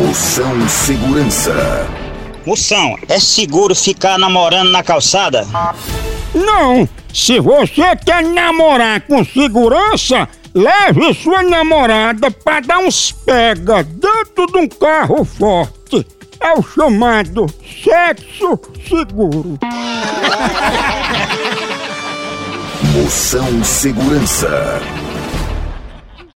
Moção Segurança. Moção, é seguro ficar namorando na calçada? Não! Se você quer namorar com segurança, leve sua namorada para dar uns pega dentro de um carro forte. É o chamado sexo seguro. Moção Segurança.